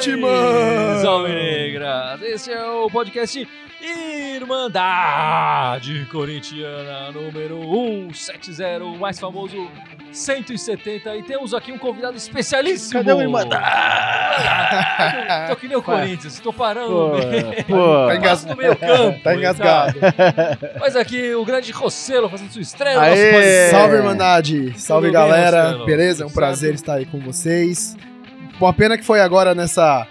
Salve Negras! Esse é o podcast Irmandade Corintiana número 170, o mais famoso 170. E temos aqui um convidado especialíssimo. Cadê o Irmandade? Tô que nem o Corinthians, tô parando Pô, no meio. pô. Tá engas- no meio campo. Tá engasgado. Mas aqui o grande Rossello fazendo sua estreia. Aê! Salve, Irmandade! Salve, bem, galera! Marcelo? Beleza? É um Tudo prazer estar aí com vocês. Uma pena que foi agora nessa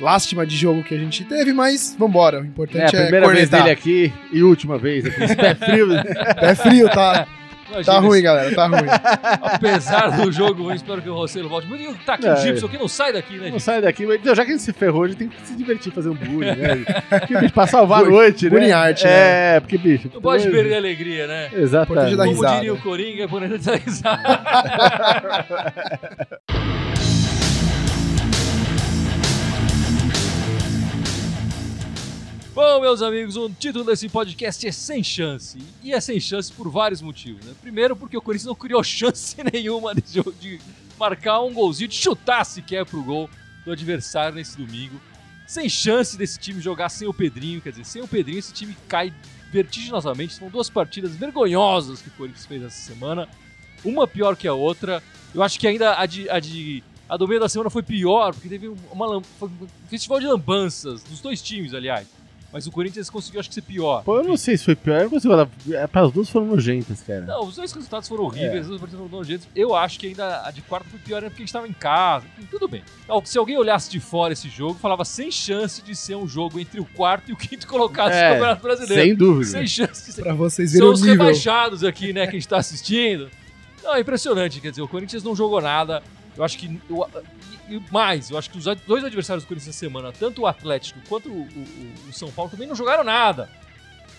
lástima de jogo que a gente teve, mas vambora. O É a importante é, primeira vez cornetar. dele aqui e última vez aqui. Esse pé frio. É frio, tá, Imagina tá ruim, galera, tá ruim. Apesar do jogo ruim, espero que o Rossello volte. Mas tá aqui o É. Gibson, que não sai daqui, né, Não Gibson? sai daqui. Mas, já que a gente se ferrou, a gente tem que se divertir fazer um bullying, né? Porque, bicho, pra salvar a Bullying. noite, né? Bullying arte, né? É, porque, bicho. Não pode perder a alegria, né? Exatamente. Como diria o Coringa, é importante dar risada. Bom, meus amigos, o título desse podcast é Sem Chance. E é sem chance por vários motivos. Né? Primeiro, porque o Corinthians não criou chance nenhuma de, de marcar um golzinho, de chutar sequer pro gol do adversário nesse domingo. Sem chance desse time jogar sem o Pedrinho. Quer dizer, sem o Pedrinho, esse time cai vertiginosamente. São duas partidas vergonhosas que o Corinthians fez essa semana. Uma pior que a outra. Eu acho que ainda a de. A de a do meio da semana foi pior, porque teve uma, um festival de lambanças, dos dois times, aliás. Mas o Corinthians conseguiu, acho que, ser pior. Pô, eu não sei se foi pior. Eu não consigo falar. É, para as duas foram nojentas, cara. Não, os dois resultados foram horríveis, É. as duas partidas foram nojentas. Eu acho que ainda a de quarta foi pior, né, porque a gente estava em casa. Enfim, Tudo bem. Então, Se alguém olhasse de fora esse jogo, falava sem chance de ser um jogo entre o quarto e o quinto colocado É, do Campeonato Brasileiro. Sem dúvida. Sem chance de ser. Pra vocês verem São os nível. rebaixados aqui, né, que a gente tá assistindo. Não, é impressionante, quer dizer, o Corinthians não jogou nada. Eu acho que. E, mais, eu acho que os dois adversários do Corinthians essa semana, tanto o Atlético quanto o, o- o São Paulo, também não jogaram nada.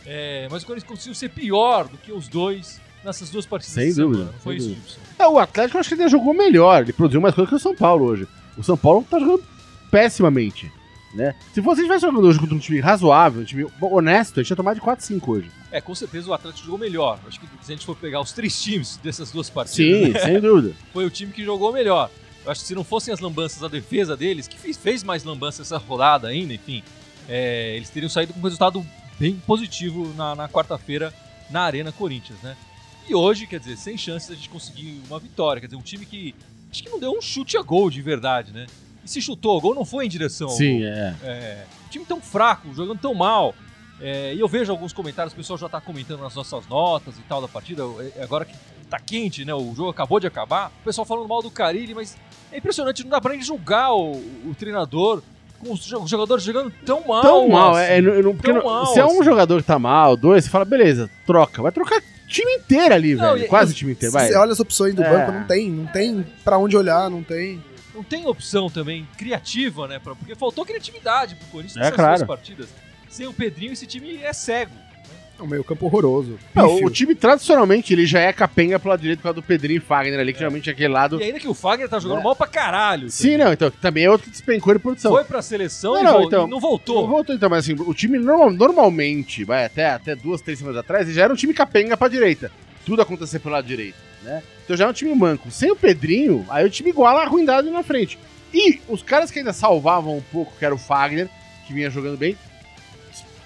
É, mas o Corinthians conseguiu ser pior do que os dois nessas duas partidas Sem dúvida, semana. Foi sem isso, dúvida. Gibson? É, o Atlético eu acho que ele jogou melhor. Ele produziu mais coisa que o São Paulo hoje. O São Paulo tá jogando pessimamente. Né? Se você estivesse jogando hoje contra um time razoável, um time honesto, a gente ia tomar de 4-5 hoje. É, com certeza o Atlético jogou melhor. Acho que se a gente for pegar os três times dessas duas Sim, partidas, né, sem dúvida. foi o time que jogou melhor. Eu acho que se não fossem as lambanças da defesa deles, que fez, fez mais lambanças essa rodada ainda, enfim, é, eles teriam saído com um resultado bem positivo na, na quarta-feira na Arena Corinthians, né? E hoje, quer dizer, sem chances de a gente conseguir uma vitória. Quer dizer, um time que acho que não deu um chute a gol de verdade, né? E se chutou a gol, não foi em direção ao Sim, é. É, time tão fraco, jogando tão mal. É, e eu vejo alguns comentários, o pessoal já tá comentando nas nossas notas e tal da partida. é, Agora que tá quente, né? O jogo acabou de acabar. O pessoal falando mal do Carilli, mas é impressionante, não dá pra nem julgar o, o treinador com os jo- jogadores jogando tão mal. Tão mal, assim. é, é, não- não- porque Tão não- mal, se é um assim. jogador que tá mal, dois, você fala, beleza, troca. Vai trocar o time inteiro ali, Não, velho. e- Quase e- o time Se inteiro, vai. você olha as opções do É. banco, não tem, não tem pra onde olhar, não tem. Não tem opção também criativa, né? pra- porque faltou criatividade pro Corinthians É, nessas claro. duas partidas. Sem o Pedrinho, esse time é cego. É um meio campo horroroso. O time, tradicionalmente, ele já é capenga pro lado direito por causa do Pedrinho e Fagner ali, que geralmente é aquele lado... E ainda que o Fagner tá jogando É. mal pra caralho. Sim, não, então, também é outro que despencou de produção. Foi pra seleção Não, e, não, vol- então- e não voltou. Não voltou então, mas assim, o time normal- normalmente, vai até, até duas, três semanas atrás, ele já era um time capenga pra direita. Tudo acontecer pelo lado direito, né? Então já é um time manco. Sem o Pedrinho, aí o time iguala a ruindade na frente. E os caras que ainda salvavam um pouco, que era o Fagner, que vinha jogando bem,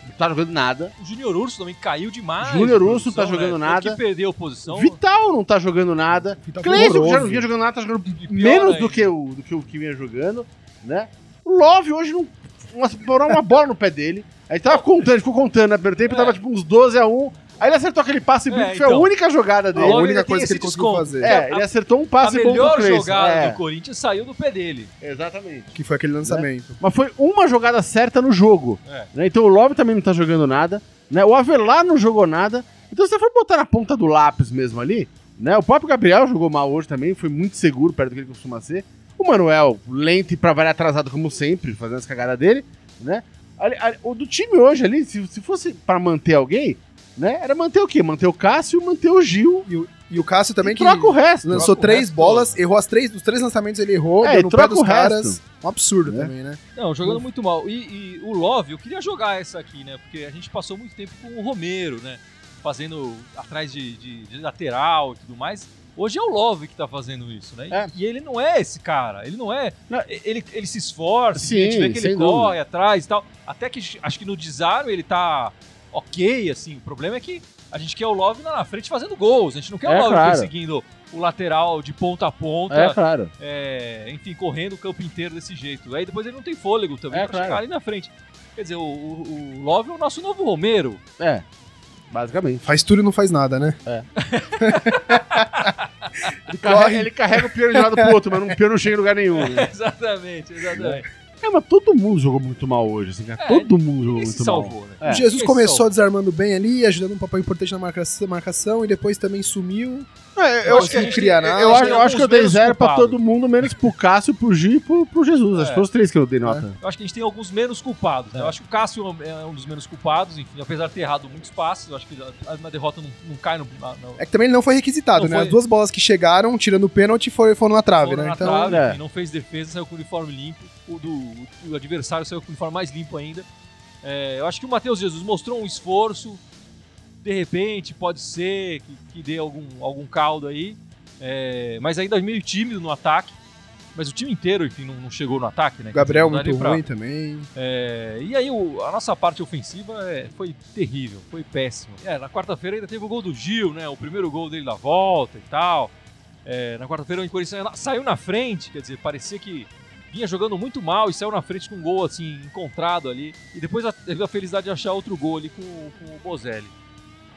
não tá jogando nada. O Júnior Urso também caiu demais. Júnior Urso produção, tá jogando né? nada. Que perdeu a posição. Vital não tá jogando nada. Cleison, que já não vinha jogando nada, tá jogando pior menos do que, o, do que o que vinha jogando, né? O Love hoje não. Uma, uma bola no pé dele. Aí tava contando, ficou contando no primeiro tempo, É. tava tipo uns 12 a 1 Aí ele acertou aquele passe bom, É, que foi a então. única jogada A dele. Logo, única coisa que ele conseguiu desconto. fazer. É, ele acertou um A passe bom melhor pro Cleison. jogada É, do Corinthians saiu do pé dele. Exatamente. Que foi aquele lançamento. Mas foi uma jogada certa no jogo. É. né? Então o Love também não tá jogando nada. Né? O Avelar não jogou nada. Então se você for botar na ponta do lápis mesmo ali, né? O próprio Gabriel jogou mal hoje também, foi muito seguro perto do que ele costuma ser. O Manuel, lento e pra variar atrasado como sempre, fazendo as cagadas dele, né? Ali- ali- o do time hoje ali, se, se fosse pra manter alguém, né? Era manter o quê? Manter o Cássio, manter o Gil. E, o, e o Cássio também e que troca o resto. lançou três resto bolas, errou as três, os três lançamentos ele errou, É, deu e no pé troca dos o caras. resto. Um absurdo Né? também, né? Não, jogando muito mal. E, e o Love, eu queria jogar essa aqui, né? Porque a gente passou muito tempo com o Romero, né? Fazendo atrás de, de- de lateral e tudo mais. Hoje é o Love que tá fazendo isso, né? E- É. E ele não é esse cara. Ele não é. Não. Ele, ele se esforça, Sim, a gente vê que ele corre dúvida. atrás e tal. Até que acho que no desarme ele tá ok, assim. O problema é que a gente quer o Love lá na frente fazendo gols. A gente não quer É, o Love claro. perseguindo o lateral de ponta a ponta. É, claro. é, enfim, correndo o campo inteiro desse jeito. Aí depois ele não tem fôlego também É, pra claro. chegar ali na frente. Quer dizer, o, o- o Love é o nosso novo Romero. É. Basicamente. Faz tudo e não faz nada, né? Ele carrega, ele carrega o piano de lado pro outro, mas o piano não chega em lugar nenhum. né? exatamente, exatamente. É, mas todo mundo jogou muito mal hoje, assim, cara. É, todo mundo jogou muito se mal. salvou, né? É. O Jesus começou desarmando bem ali, ajudando um papel importante na marcação, marcação e depois também sumiu. É, Eu eu, acho que eu, gente eu acho, tem eu acho que eu dei zero pra culpados. todo mundo, menos pro Cássio, pro Gi e pro, pro Jesus. Acho que É. foram os três que eu dei nota. Eu acho que a gente tem alguns menos culpados, né? Eu acho que o Cássio é um dos menos culpados, enfim, apesar de ter errado muitos passes, eu acho que a- na derrota não, não cai no, na, no, É que também ele não foi requisitado, Não né? foi. As duas bolas que chegaram, tirando o pênalti, foi- foram na trave, foram né? na Então, trave, é. não fez defesa, saiu com o uniforme limpo. O, do, o adversário saiu com o uniforme mais limpo ainda. É, eu acho que o Matheus Jesus mostrou um esforço. De repente, pode ser que, que dê algum, algum caldo aí. É, mas ainda meio tímido no ataque. Mas o time inteiro, enfim, não, não chegou no ataque, né? Gabriel dizer, muito nem ruim também. É, e aí o- a nossa parte ofensiva é, foi terrível, foi péssima. É, na quarta-feira ainda teve o gol do Gil, né? O primeiro gol dele da volta e tal. É, na quarta-feira o Corinthians saiu na frente, quer dizer, parecia que vinha jogando muito mal e saiu na frente com um gol assim encontrado ali. E depois teve a felicidade de achar outro gol ali com, com o Bozelli.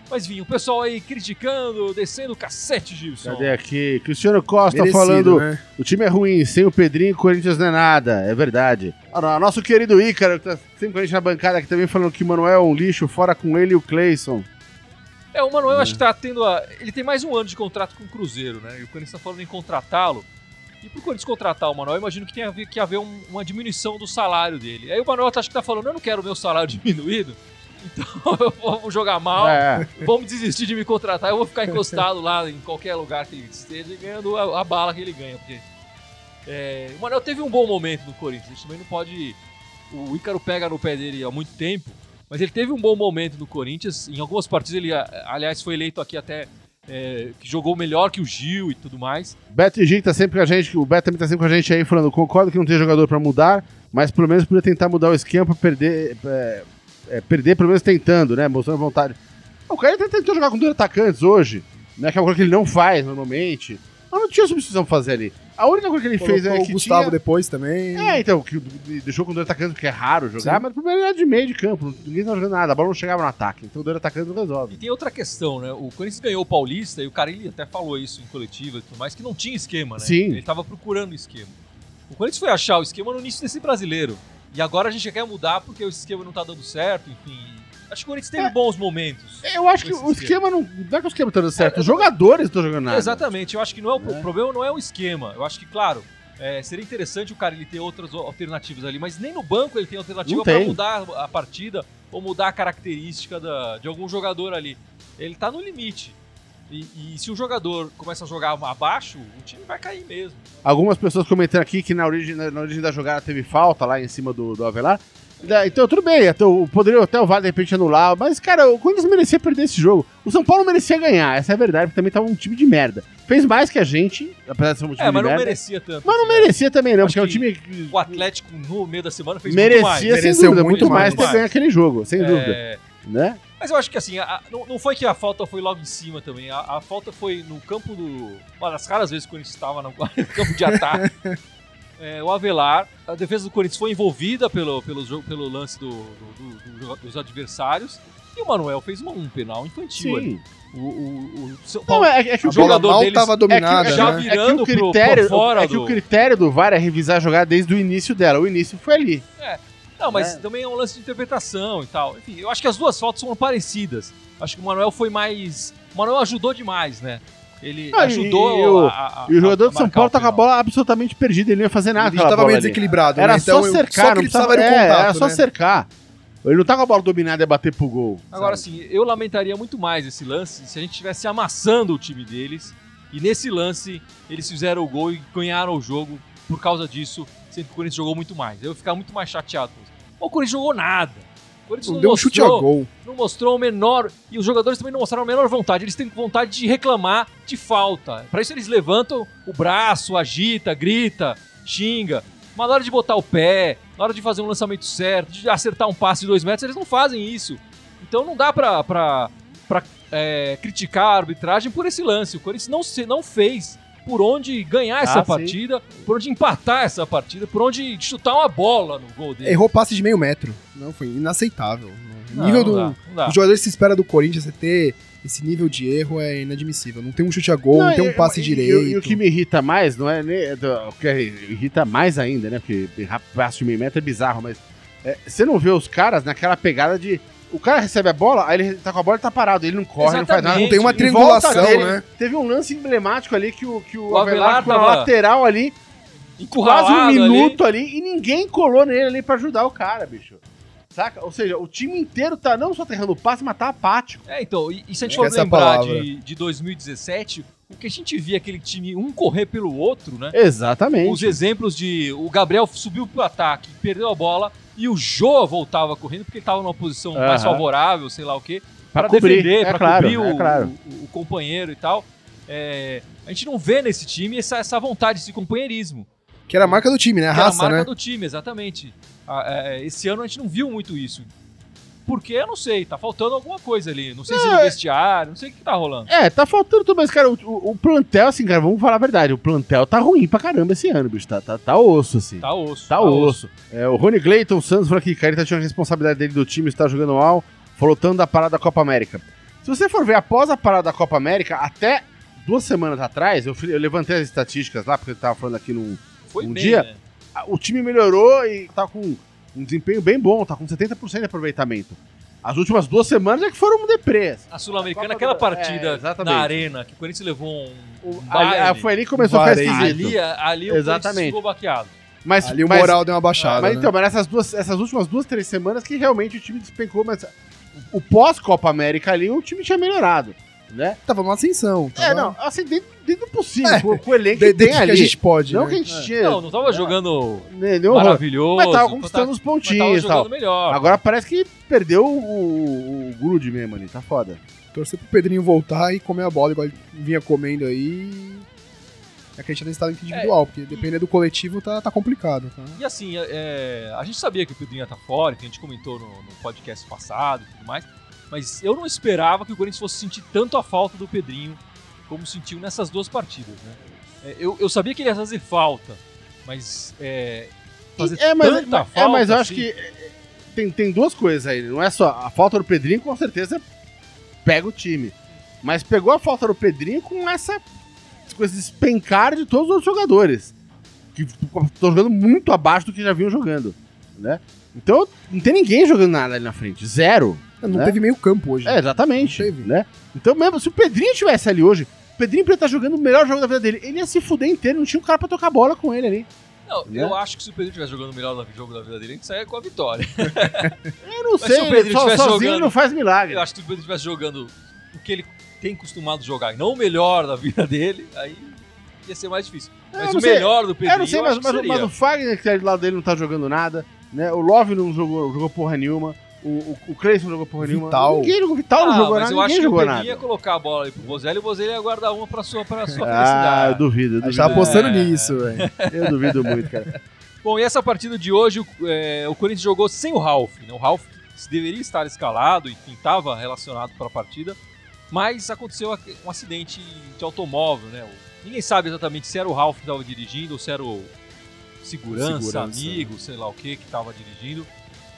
Mas vinha o pessoal aí criticando, descendo o cacete, Gilson. Cadê aqui? Cristiano Costa Merecido, falando: né? o time é ruim, sem o Pedrinho, o Corinthians não é nada. É verdade. Ah, Nosso querido Ícaro, que tá sempre com a gente na bancada aqui também, falando que o Manuel é um lixo, fora com ele e o Cleison. É, o Manuel acho que tá tendo a. Ele tem mais um ano de contrato com o Cruzeiro, né? E o Corinthians tá falando em contratá-lo. E pro Corinthians contratar o Manuel, eu imagino que tem a ver, que haver um- uma diminuição do salário dele. Aí o Manuel tá, acho que tá falando, eu não quero o meu salário diminuído, então eu vou jogar mal, É. vamos desistir de me contratar, eu vou ficar encostado lá em qualquer lugar que ele esteja e ganhando a, a bala que ele ganha. Porque é, o Manuel teve um bom momento no Corinthians, a gente também não pode. O Ícaro pega no pé dele há muito tempo, mas ele teve um bom momento no Corinthians. Em algumas partidas ele, aliás, foi eleito aqui até. É, que jogou melhor que o Gil e tudo mais. Beto e Gil tá sempre com a gente, o Beto também tá sempre com a gente aí falando, concordo que não tem jogador pra mudar, mas pelo menos podia tentar mudar o esquema pra perder, é, é, perder pelo menos tentando, né, mostrando vontade. O cara até tentou jogar com dois atacantes hoje, né, que é uma coisa que ele não faz normalmente, mas não tinha substituição pra fazer ali. A única coisa que ele fez Colocou é o que Gustavo tinha... depois também. É, então, que deixou com dois atacantes, porque é raro jogar, Sim. mas o problema era de meio de campo, ninguém tava jogando nada, a bola não chegava no ataque, então dois atacantes não E resolve. tem outra questão, né? O Corinthians ganhou o Paulista e o Carilli até falou isso em coletiva e tudo mais, que não tinha esquema, né? Sim. Ele tava procurando o esquema. O Corinthians foi achar o esquema no início desse brasileiro. E agora a gente quer mudar porque o esquema não tá dando certo, enfim. Acho que o Corinthians teve É. bons momentos. Eu acho que o esquema não. Não é que o esquema tá dando certo, É, os jogadores estão jogando nada. Exatamente, eu acho que não é o, Né? o problema não é o esquema. Eu acho que, claro, é, seria interessante o cara ele ter outras alternativas ali, mas nem no banco ele tem alternativa para mudar a partida ou mudar a característica da- de algum jogador ali. Ele tá no limite. E, e se o jogador começa a jogar abaixo, o time vai cair mesmo. Algumas pessoas comentando aqui que na origem, na origem da jogada teve falta lá em cima do, do Avelar. Da- Então, tudo bem, até o, poderia até o VAR de repente anular, mas, cara, o Corinthians merecia perder esse jogo. O São Paulo merecia ganhar, essa é a verdade, porque também tava um time de merda. Fez mais que a gente, apesar de ser um time É, mas de não merda. merecia tanto. Mas não né? merecia também, não, Acho porque é um que time. O Atlético no meio da semana fez muito mais. Merecia, sem dúvida, muito muito mais mais. ter ganho aquele jogo, sem dúvida. É, Né? Mas eu acho que assim, a- a- não, não foi que a falta foi logo em cima também. A, a falta foi no campo do. Uma das raras vezes que o Corinthians estava no, no campo de ataque. É, o Avelar, a defesa do Corinthians foi envolvida pelo, pelo, pelo lance do, do- do- do- dos adversários. E o Manuel fez uma, um penal infantil ali. Sim. O, o, o São Não, é, é que o jogador mal deles- tava dominada, é que, já né? vi- é que virando o pro- critério, por fora é que do- o critério do VAR é revisar a jogada desde o início dela. O início foi ali. Não, mas É. também é um lance de interpretação e tal. Enfim, eu acho que as duas faltas são parecidas. Acho que o Manuel foi mais. O Manuel ajudou demais, né? Ele Ah, ajudou e o- a, a- E o jogador a de São Paulo tá com a bola absolutamente perdida, ele não ia fazer nada. Ele tava meio desequilibrado, Era né? só Então, cercar, só não que ele precisava era é, contato, era só né? cercar. Ele não tá com a bola dominada e bater pro gol. Agora, sabe? assim, eu lamentaria muito mais esse lance se a gente estivesse amassando o time deles e nesse lance eles fizeram o gol e ganharam o jogo por causa disso, sendo que o Corinthians jogou muito mais. Eu ia ficar muito mais chateado. O Corinthians jogou nada. O Corinthians Não não, deu um chute a mostrou, gol. não mostrou o menor. E os jogadores também não mostraram a menor vontade. Eles têm vontade de reclamar de falta. Pra isso eles levantam o braço, agita, grita, xinga. Mas na hora de botar o pé, na hora de fazer um lançamento certo, de acertar um passe de dois metros, eles não fazem isso. Então não dá pra, pra, pra é, criticar a arbitragem por esse lance. O Corinthians não, se, não fez por onde ganhar essa Ah, sim. partida, por onde empatar essa partida, por onde chutar uma bola no gol dele. Errou passe de meio metro. Não, foi inaceitável. O Não, nível não do. dá, não dá. Os jogadores se espera do Corinthians você ter esse nível de erro é inadmissível. Não tem um chute a gol, não, tem um passe e- direito. E, e o que me irrita mais, não é nem. do- O que irrita mais ainda, né? Porque passe de meio metro é bizarro, mas. é, você não vê os caras naquela pegada de. O cara recebe a bola, aí ele tá com a bola e tá parado. Ele não corre, não faz nada. Exatamente. Não tem uma triangulação, dele, né? Teve um lance emblemático ali que o, que o, O Avelar tava lateral ali, quase um Encurralado ali. minuto ali. e ninguém colou nele ali pra ajudar o cara, bicho. Saca? Ou seja, o time inteiro tá não só errando o passe, mas tá apático. É, então, e, e se a gente for é lembrar de, de 2017, o que a gente via aquele time um correr pelo outro, né? Exatamente. Os exemplos de o Gabriel subiu pro ataque, perdeu a bola e o Jô voltava correndo porque ele tava numa posição mais favorável, sei lá o quê, Pra para defender, é para claro, cobrir o, é claro. o- o companheiro e tal. É, a gente não vê nesse time essa, essa vontade, esse companheirismo. Que era a marca do time, né? A que é raça, a marca né? do time, exatamente. É, esse ano a gente não viu muito isso. Porque eu não sei, tá faltando alguma coisa ali. Não sei se no vestiário, não sei o que, que tá rolando. É, tá faltando tudo, mas, cara, o, o- o plantel, assim, cara, vamos falar a verdade, o plantel tá ruim pra caramba esse ano, bicho, tá, tá, tá osso, assim. Tá osso. Tá osso. É, o Rony Clayton Santos falou aqui, cara, ele tá tirando a responsabilidade dele do time, está jogando mal, falou tanto da parada da Copa América. Se você for ver, após a parada da Copa América, até duas semanas atrás, eu, eu levantei as estatísticas lá, porque eu tava falando aqui no, Foi um bem, dia- né? o time melhorou e tá com um desempenho bem bom, tá com 70% de aproveitamento. As últimas duas semanas é que foram um deprês. A Sul-Americana, aquela do- partida é, exatamente. na arena, que o Corinthians levou um, um Ali- baile. foi ali que começou a Varejo. ficar ali, ali o Exatamente. Corinthians ficou baqueado. Mas, Ali o mas- moral deu uma baixada. mas né? então, mas essas, duas, essas últimas duas, três semanas que realmente o time despencou, mas o pós-Copa América ali, o time tinha melhorado, né? Tava uma ascensão. É, tava- não, assim, dentro, dentro do possível, É. com, com o elenco De- que tem dentro ali. que a gente pode. não né? que a gente É. tinha Não, não tava jogando né, maravilhoso. mas tava conquistando os pontinhos e tal. jogando melhor. Agora parece que perdeu o, o grude mesmo ali, tá foda. Torcer pro Pedrinho voltar e comer a bola igual ele vinha comendo aí. Acreditar nesse talento individual, porque depender do coletivo tá, tá complicado. Tá? E assim, é, a gente sabia que o Pedrinho ia estar fora, que a gente comentou no, no podcast passado e tudo mais, mas eu não esperava que o Corinthians fosse sentir tanto a falta do Pedrinho como sentiu nessas duas partidas, né? É, eu, eu sabia que ele ia fazer falta, mas é, fazer é, mas, tanta mas- falta é, mas eu acho assim, que é, tem, tem duas coisas aí. Não é só a falta do Pedrinho, com certeza pega o time. Mas pegou a falta do Pedrinho com essa com esse despencar de todos os jogadores. Que estão jogando muito abaixo do que já vinham jogando. Né? Então não tem ninguém jogando nada ali na frente. Zero. Não né? teve meio campo hoje. É, exatamente. Não teve. Né? Então, mesmo se o Pedrinho estivesse ali hoje, o Pedrinho podia estar jogando o melhor jogo da vida dele. Ele ia se fuder inteiro, não tinha um cara pra tocar bola com ele ali. Não, né? eu acho que se o Pedrinho estivesse jogando o melhor jogo da vida dele, a gente saia com a vitória. Eu não Mas se sei, o Pedrinho só, sozinho jogando- não faz milagre. Eu acho que se o Pedrinho estivesse jogando o que ele tem costumado jogar e não o melhor da vida dele, aí ia ser mais difícil. Eu Mas o sei. melhor do Pedrinho, Eu não sei, mas, acho que mas, seria. mas o Fagner, que tá do lado dele, não tá jogando nada. Né? O Love não jogou, jogou porra nenhuma. O, o, o não jogou porra nenhuma. Vital. Ninguém jogou. Vital não Ah, jogou mas nada. eu acho que o jogou Pedrinho nada. ia colocar a bola ali pro Bozelli e o Bozelli ia guardar uma pra sua, pra sua Ah, eu felicidade. duvido. Eu duvido, tava apostando É. nisso, velho. eu duvido muito, cara. Bom, e essa partida de hoje, o, é, o Corinthians jogou sem o Ralf. Né? O Ralf deveria estar escalado e quem estava relacionado para a partida, mas aconteceu um acidente de automóvel, né? Ninguém sabe exatamente se era o Ralf que estava dirigindo ou se era o segurança, Segurança. amigo, sei lá o que, que estava dirigindo.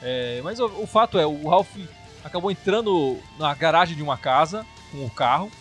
É, mas o, o fato é, o Ralf acabou entrando na garagem de uma casa com o carro.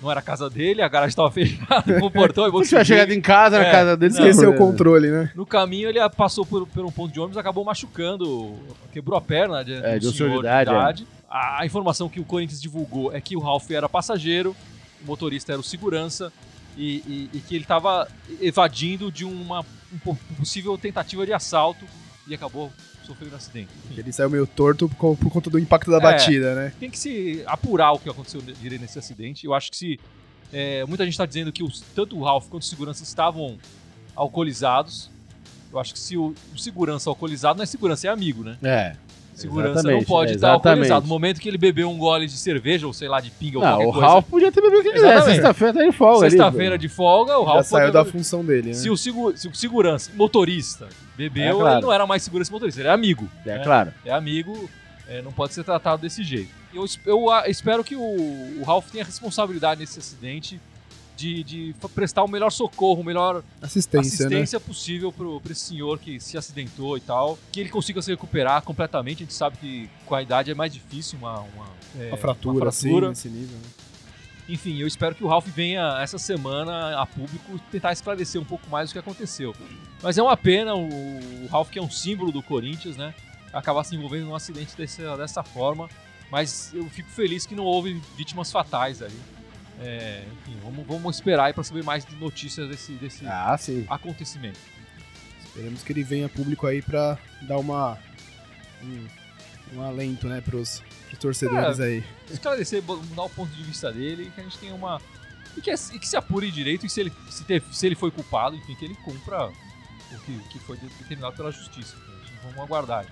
Não era a casa dele, a garagem estava fechada com o portão. e Se tiver chegado em casa, na É, casa dele. Esqueceu o controle, né? No caminho ele passou por, por um ponto de ônibus, acabou machucando, quebrou a perna de, É, de um senhor de de idade, idade. A, a informação que o Corinthians divulgou é que o Ralf era passageiro, o motorista era o segurança e, e- e que ele estava evadindo de uma um po- possível tentativa de assalto e acabou sofrendo um acidente. Enfim, Ele saiu meio torto por, por conta do impacto da É. batida, né? tem que se apurar o que aconteceu direito nesse acidente. Eu acho que se. é, muita gente está dizendo que os- tanto o Ralph quanto o segurança estavam alcoolizados. Eu acho que se o, o segurança alcoolizado não é segurança, é amigo, né? É. Segurança Exatamente, não pode estar exatamente. alcoolizado. No momento que ele bebeu um gole de cerveja, ou sei lá, de pinga ou Não, qualquer o coisa. Ralph podia ter bebido o que quiser. Sexta-feira tá de folga. Sexta-feira de folga, o Já Ralph saiu pode- da função dele, né? Se o, segu- se o segurança, motorista, bebeu, É, claro. ele não era mais segurança motorista, ele é amigo. É né? claro. É amigo, é, não pode ser tratado desse jeito. Eu, eu, ah, espero que o, o Ralph tenha responsabilidade nesse acidente de, de prestar o melhor socorro, o melhor Assistência, né? assistência possível pro, pra esse senhor que se acidentou e tal. Que ele consiga se recuperar completamente. A gente sabe que com a idade é mais difícil uma, uma, é, Uma fratura, uma assim, fratura. nesse nível. né? Enfim, eu espero que o Ralph venha essa semana a público tentar esclarecer um pouco mais o que aconteceu. Mas é uma pena o, o Ralph, que é um símbolo do Corinthians, né? Acabar se envolvendo num acidente desse, dessa forma. Mas eu fico feliz que não houve vítimas fatais aí. É, enfim, vamos, vamos esperar aí pra saber mais de notícias desse, desse Ah, sim. acontecimento. Esperemos que ele venha público aí pra dar uma. Um, um alento, né, pros, pros torcedores É. aí. Esclarecer, mudar o ponto de vista dele e que a gente tenha uma. E que, e que se apure direito e se ele, se, teve- se ele foi culpado, enfim, que ele cumpra o que, que foi de- determinado pela justiça. Então, vamos aguardar.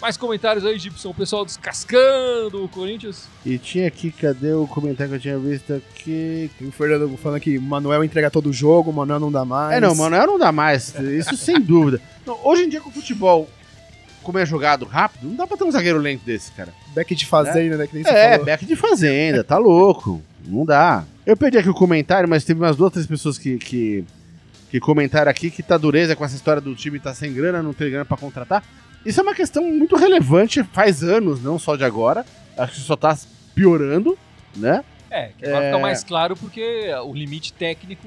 Mais comentários aí, Gibson? O pessoal descascando o Corinthians. E tinha aqui, cadê o comentário que eu tinha visto aqui? Tem o Fernando falando que o Manuel entrega todo o jogo, o Manuel não dá mais. É, não, Manuel não dá mais. Isso sem dúvida. Não, hoje em dia, com o futebol, como é jogado rápido, não dá pra ter um zagueiro lento desse, cara. Back de fazenda, né? Que nem você É, falou. back de fazenda, tá louco. Não dá. Eu perdi aqui o comentário, mas teve umas duas, três pessoas que, que, que comentaram aqui que tá dureza com essa história do time tá sem grana, não ter grana pra contratar. Isso é uma questão muito relevante, faz anos, não só de agora. Acho que só tá piorando, né? É, que agora É. fica mais claro porque o limite técnico.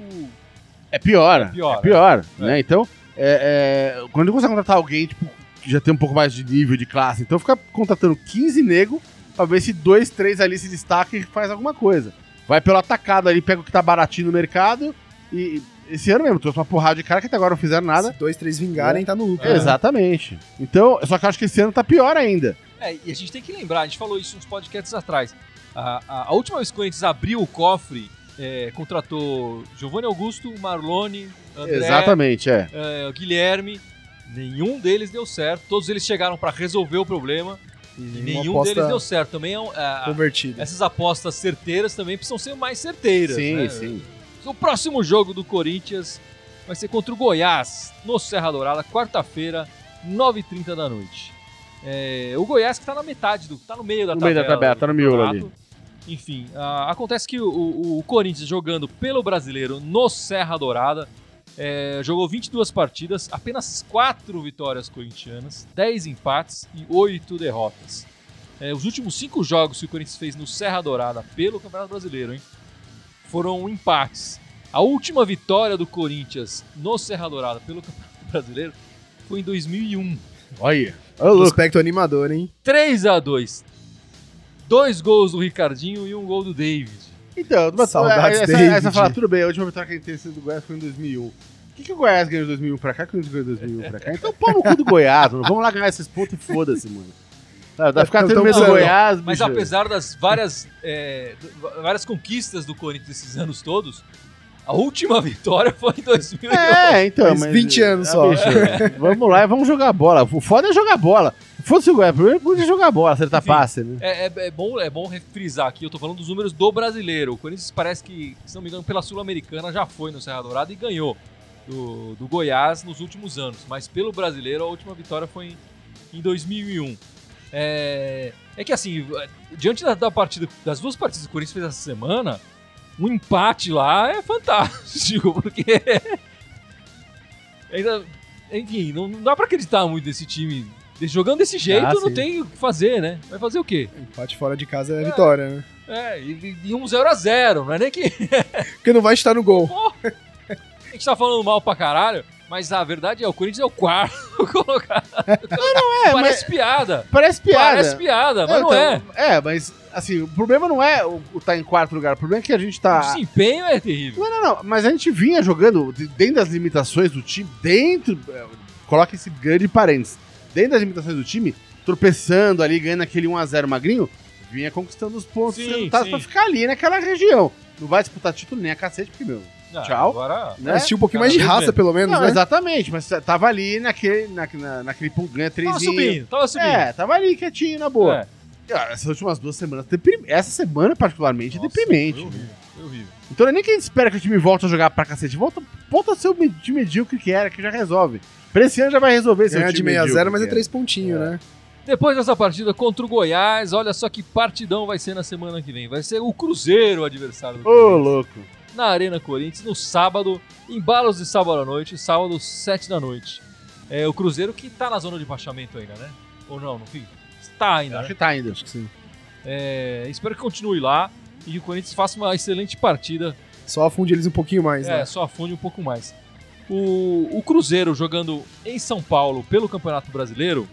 É pior. É pior, É pior, é. né? Então, é, é, quando você contratar alguém, tipo, que já tem um pouco mais de nível de classe, então fica contratando 15 nego pra ver se dois, três ali se destacam e faz alguma coisa. Vai pelo atacado ali, pega o que tá baratinho no mercado e esse ano mesmo, trouxe uma porrada de cara que até agora não fizeram nada. Se dois, três vingarem, tá no lucro. É. Exatamente. Então, só que eu acho que esse ano tá pior ainda. É, e a gente tem que lembrar, a gente falou isso uns podcasts atrás. A, a- a última vez que o Corinthians abriu o cofre, é, contratou Giovanni Augusto, Marlone, André, Exatamente, é. é, Guilherme. Nenhum deles deu certo. Todos eles chegaram para resolver o problema E e nenhum deles deu certo. Também é convertida. essas apostas certeiras também precisam ser mais certeiras. Sim, né? sim. O próximo jogo do Corinthians vai ser contra o Goiás, no Serra Dourada, quarta-feira, 9h30 da noite. É, o Goiás que tá na metade, do, tá no meio da No tabela. meio da tabela, tá no miolo campeonato. Enfim, ah, acontece que o, o- o Corinthians jogando pelo brasileiro no Serra Dourada é, jogou 22 partidas, apenas 4 vitórias corintianas, 10 empates e 8 derrotas. É, os últimos 5 jogos que o Corinthians fez no Serra Dourada pelo Campeonato Brasileiro, hein? Foram empates. A última vitória do Corinthians no Serra Dourada pelo Campeonato Brasileiro foi em 2001. Olha. Ô, louco. Prospecto animador, hein? 3 a 2 Dois gols do Ricardinho e um gol do David. Então, mas, Saudades, essa, David. essa fala, tudo bem, a última vitória que a gente teve do Goiás foi em 2001. O que, que o Goiás ganhou em 2001 pra cá? O que o Corinthians ganhou em 2001 pra cá? Então pau no cu do Goiás, mano. Vamos lá ganhar esses pontos e foda-se, mano. Vai ficar tendo medo do Goiás, Mas bicho. apesar das várias, é, várias conquistas do Corinthians esses anos todos, a última vitória foi em 2001. É, então, Faz mas... 20 anos ah, só. bicho, vamos lá e vamos jogar bola. O foda é jogar bola. Foda-se o Goiás, primeiro pode jogar bola, acertar Enfim. passe, né? É, é- é bom, é bom refrisar aqui, eu tô falando dos números do brasileiro. O Corinthians parece que, se não me engano, pela Sul-Americana já foi no Serra Dourada e ganhou do, do Goiás nos últimos anos. Mas pelo brasileiro, a última vitória foi em, em 2001. É, é que assim, diante da, da partida, das duas partidas que o Corinthians fez essa semana, um empate lá é fantástico, porque. ainda, enfim, não, não dá pra acreditar muito nesse time. Jogando desse jeito, Ah, não tem o que fazer, né? Vai fazer o quê? Empate fora de casa é vitória, né? É, e, e um 0x0, não é nem que. Porque não vai estar no gol. A gente tá falando mal pra caralho, mas a verdade é, o Corinthians é o quarto colocado. Não, é, Parece piada. Parece piada. Parece piada, mas É, não é. então, é, mas assim, o problema não é o estar em quarto lugar, o problema é que a gente O tá. desempenho é terrível. Não, não, não, mas a gente vinha jogando de- dentro das limitações do time, dentro. é, Coloca esse grande parênteses. Dentro das limitações do time, tropeçando ali, ganhando aquele 1x0 magrinho, vinha conquistando os pontos Sim, resultados sim. pra ficar ali naquela região. Não vai disputar título nem a cacete, porque, meu, Ah, Tchau. Agora. né? Mas tinha um pouquinho mais de raça, menos. pelo menos, Não, né? exatamente, mas tava ali naquele, na, na- naquele ponto, ganha Tava subindo, tava subindo. É, tava ali quietinho, na boa. É. Ah, Essas últimas duas semanas, deprim- essa semana particularmente, é Nossa, deprimente. Foi horrível, foi horrível. Então não é nem que a gente espera que o time volte a jogar pra cacete, volta, volta a ser o me- time medíocre que era, que já resolve. Pra esse ano já vai resolver o Ganhar time de 6 a 0 medíocre mas é que três pontinhos, né? Depois dessa partida contra o Goiás, olha só que partidão vai ser na semana que vem. Vai ser o Cruzeiro o adversário do. Ô, Corinthians. louco. Na Arena Corinthians, no sábado, embalos de sábado à noite, sábado, 7 da noite. É o Cruzeiro que tá na zona de baixamento ainda, né? Ou não, no fim? Está ainda, Acho né? que tá ainda. Acho que sim. É, espero que continue lá e que o Corinthians faça uma excelente partida. Só afunde eles um pouquinho mais, É, né? só afunde um pouco mais. O, o Cruzeiro jogando em São Paulo pelo Campeonato Brasileiro,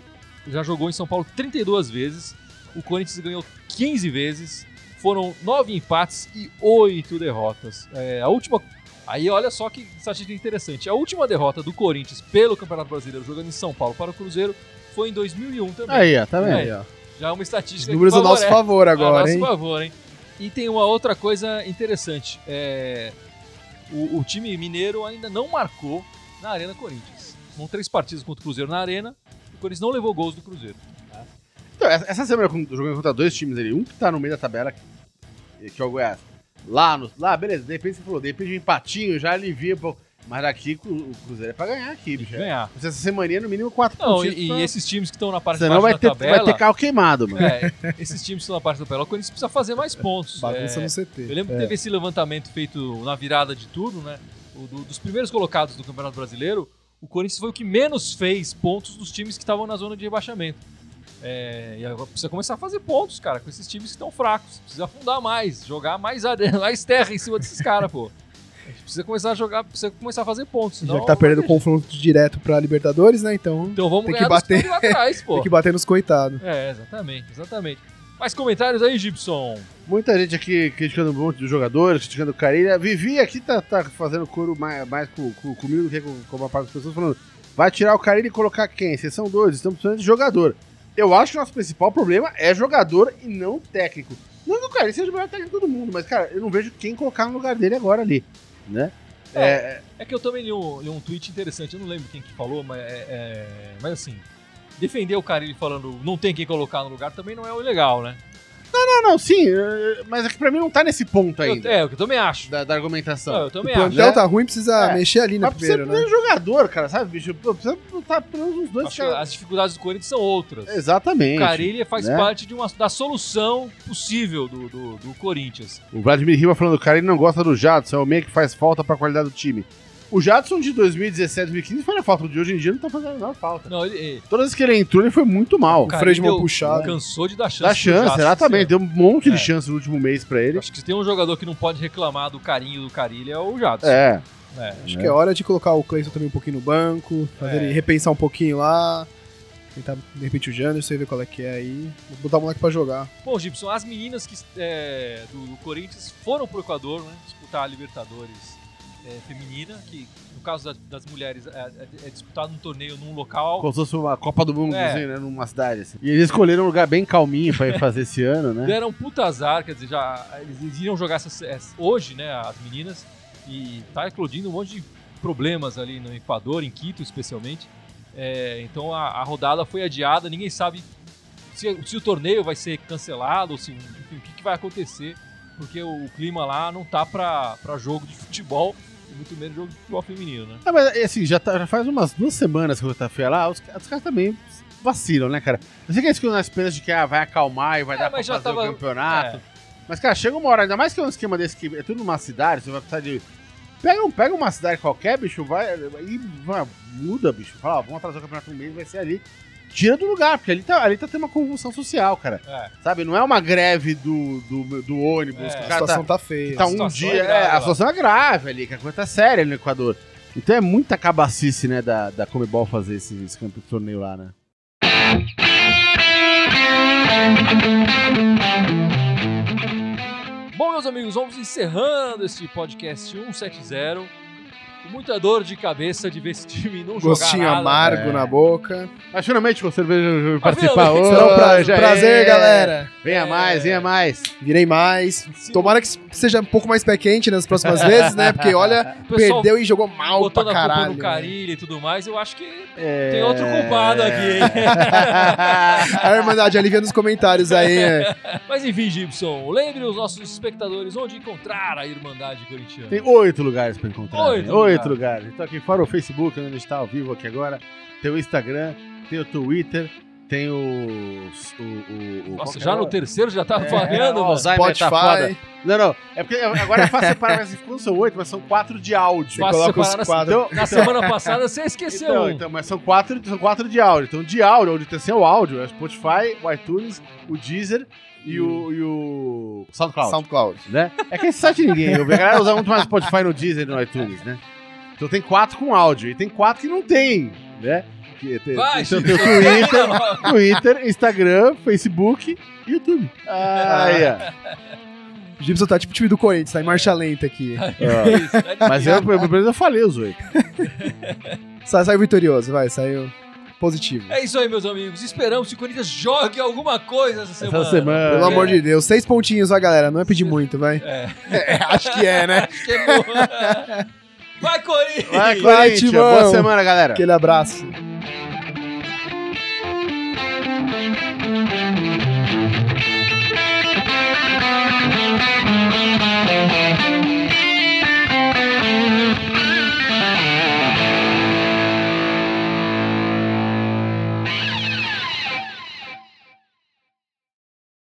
já jogou em São Paulo 32 vezes. O Corinthians ganhou 15 vezes. Foram 9 empates e 8 derrotas. É, a última. Aí olha só que estatística interessante. A última derrota do Corinthians pelo Campeonato Brasileiro jogando em São Paulo para o Cruzeiro foi em 2001 também. Aí, ó, tá vendo? Aí, ó. Já é uma Os estatística números que a nosso favor a agora, nosso hein? favor, hein? E tem uma outra coisa interessante. É, o, o time mineiro ainda não marcou na Arena Corinthians. São três partidas contra o Cruzeiro na Arena. O Corinthians não levou gols do Cruzeiro. Então, essa semana eu jogando contra dois times ali, um que tá no meio da tabela, que é o Goiás. Lá, no, lá, beleza, de repente você falou, de repente um empatinho já alivia, pô. Mas aqui o Cruzeiro é pra ganhar aqui, bicho. ganhar. Essa semaninha, no mínimo, quatro Não, pontinhos e, e pra- esses times que estão na parte de Senão baixo vai da ter, tabela. vai ter carro queimado, mano. é, esses times que estão na parte da tabela, o Corinthians precisa fazer mais pontos. Bagunça É, no eu CT. lembro que teve esse levantamento feito na virada de turno, né? O do- dos primeiros colocados do Campeonato Brasileiro, o Corinthians foi o que menos fez pontos dos times que estavam na zona de rebaixamento. É, e agora precisa começar a fazer pontos, cara, com esses times que estão fracos. Precisa afundar mais, jogar mais, mais terra em cima desses caras, pô. A gente precisa começar a jogar, precisa começar a fazer pontos. Já que tá perdendo confronto direto pra Libertadores, né? Então Então vamos Tem que bater. lá atrás, pô. tem que bater nos coitados. É, exatamente, exatamente. Mais comentários aí, Gibson? Muita gente aqui criticando um monte de jogadores, criticando o Carilha. Vivi aqui tá, tá fazendo coro mais, mais com, com- comigo do que com, com uma parte das pessoas, falando: vai tirar o Carilha e colocar quem? Vocês são dois, estamos precisando de jogador. Eu acho que o nosso principal problema é jogador e não técnico. Não que o Carilha seja o melhor técnico do mundo, mas, cara, eu não vejo quem colocar no lugar dele agora ali, né? É, É que eu também li um, li um tweet interessante, eu não lembro quem que falou, mas, é, é- mas assim, defender o cara ele falando não tem quem colocar no lugar também não é o legal, né? Não, não, sim, é, mas é que pra mim não tá nesse ponto Eu- ainda é, o que eu também acho. da, da argumentação. Não, eu O também plantel acho. tá ruim, precisa É. mexer ali na Mas precisa primeira, de né? jogador, cara, sabe, bicho? Pô, Precisa botar pelo menos uns dois Acho que caras. as dificuldades do Corinthians são outras. Exatamente. O Carilha faz né? parte de uma, da solução possível do, do, do Corinthians. O Vladimir Riva falando, cara, ele não gosta do Jadson, é o meio que faz falta pra qualidade do time. O Jadson de 2017, 2015 foi a falta, o de hoje em dia não tá fazendo a menor falta. Não, ele, ele Todas as vezes que ele entrou, ele foi muito mal. cara, freio de mão puxado. cansou de dar chance. Dá chance, Jadson, exatamente. Deu um monte É. de chance no último mês pra ele. Acho que se tem um jogador que não pode reclamar do carinho do Carilha é o Jadson. É. É. Acho que é hora de colocar o Cleison também um pouquinho no banco, fazer É. ele repensar um pouquinho lá. Tentar, de repente, o Janderson e ver qual é que é aí. Botar o moleque pra jogar. Bom, Gibson, as meninas que, é, do, do Corinthians foram pro Equador, né? Disputar a Libertadores é, feminina, que no caso das, das mulheres é, é- é disputado um torneio num local. Como se fosse uma Copa do Mundo, É. assim, né? Numa cidade. Assim. E eles escolheram um lugar bem calminho pra ir fazer esse ano, né? Deram um puta azar, quer dizer, já eles iriam jogar essas- essa- hoje, né, as meninas, e tá eclodindo um monte de problemas ali no Equador, em Quito especialmente. É, então a, a rodada foi adiada, ninguém sabe se, se o torneio vai ser cancelado, ou se, enfim, o que, que vai acontecer, porque o, o clima lá não tá pra, pra jogo de futebol, e muito menos jogo de futebol feminino, né? Ah, mas assim, já, tá- já faz umas duas semanas que eu tá feia lá, os, os caras também vacilam, né, cara? Eu sei que eles ficam na esperança de que ah, vai acalmar e vai É, dar pra fazer tava- o campeonato. é. Mas, cara, chega uma hora, ainda mais que é um esquema desse que é tudo numa cidade, você vai precisar de. Pega, um- pega uma cidade qualquer, bicho, vai e vai, muda, bicho. Fala, ó, vamos atrasar o campeonato um mês, vai ser ali. Tira do lugar, porque ali tá, ali tá tendo uma convulsão social, cara. É. Sabe? Não é uma greve do, do, do ônibus, É, A situação tá, tá, feia. tá a um situação dia. é É, grave a situação é grave ali, que a coisa tá séria ali no Equador. Então é muita cabacice, né, da, da Comebol fazer esse, esse campo de torneio lá, né? Bom, meus amigos, vamos encerrando este podcast 170. Com muita dor de cabeça de ver esse time não Gostinho jogar nada. amargo É. na boca. Mas finalmente você veio Ah, participar hoje. Será um prazer, prazer é. galera. Venha mais, venha mais. Virei mais. Sim. Tomara que seja um pouco mais pé quente nas próximas vezes, né? Porque olha, perdeu e jogou mal pra botando a culpa caralho. no Carilho e tudo mais, eu acho que É. tem outro culpado aqui, hein? A Irmandade alivia nos comentários aí. é. Mas enfim, Gibson, lembre os nossos espectadores onde encontrar a Irmandade Corintiana. Tem oito lugares pra encontrar. Oito né? Oito lugares. lugares. Então aqui fora o Facebook, onde a gente tá ao vivo aqui agora. Tem o Instagram, tem o Twitter, tem o. o, o- Nossa, já é? no terceiro já tá É, falhando, mano. Alzheimer tá foda. Spotify. Não, não. É porque agora é fácil separar, mas não são oito, mas são quatro de áudio. Fácil coloca os separar na- quadros. Então, Na semana passada você esqueceu Então, um. então, mas são quatro, são quatro de áudio. Então, de áudio, onde tem o áudio, é o Spotify, o iTunes, o Deezer e o, e o SoundCloud. SoundCloud. Né? É que esse site ninguém ouve. A galera usa muito mais Spotify no Deezer e no iTunes, né? Então tem quatro com áudio e tem quatro que não tem, né? Que tem, Vai, então, tem o Twitter, Twitter, Instagram, Facebook e YouTube. Ah, yeah. O Gibson tá tipo o time do Corinthians, tá em marcha lenta aqui. Isso, tá Mas eu, pelo menos eu falei os oito. Sa- Saiu vitorioso, vai, saiu positivo. É isso aí, meus amigos. Esperamos que o Corinthians jogue alguma coisa essa semana. Essa semana. Pelo amor de Deus, seis pontinhos, vai, galera. Não é pedir muito, vai. É. É, acho que é, né? Acho que é bom. Vai, Corinthians! Vai, Corinthians! Vai, Boa semana, galera! Aquele abraço!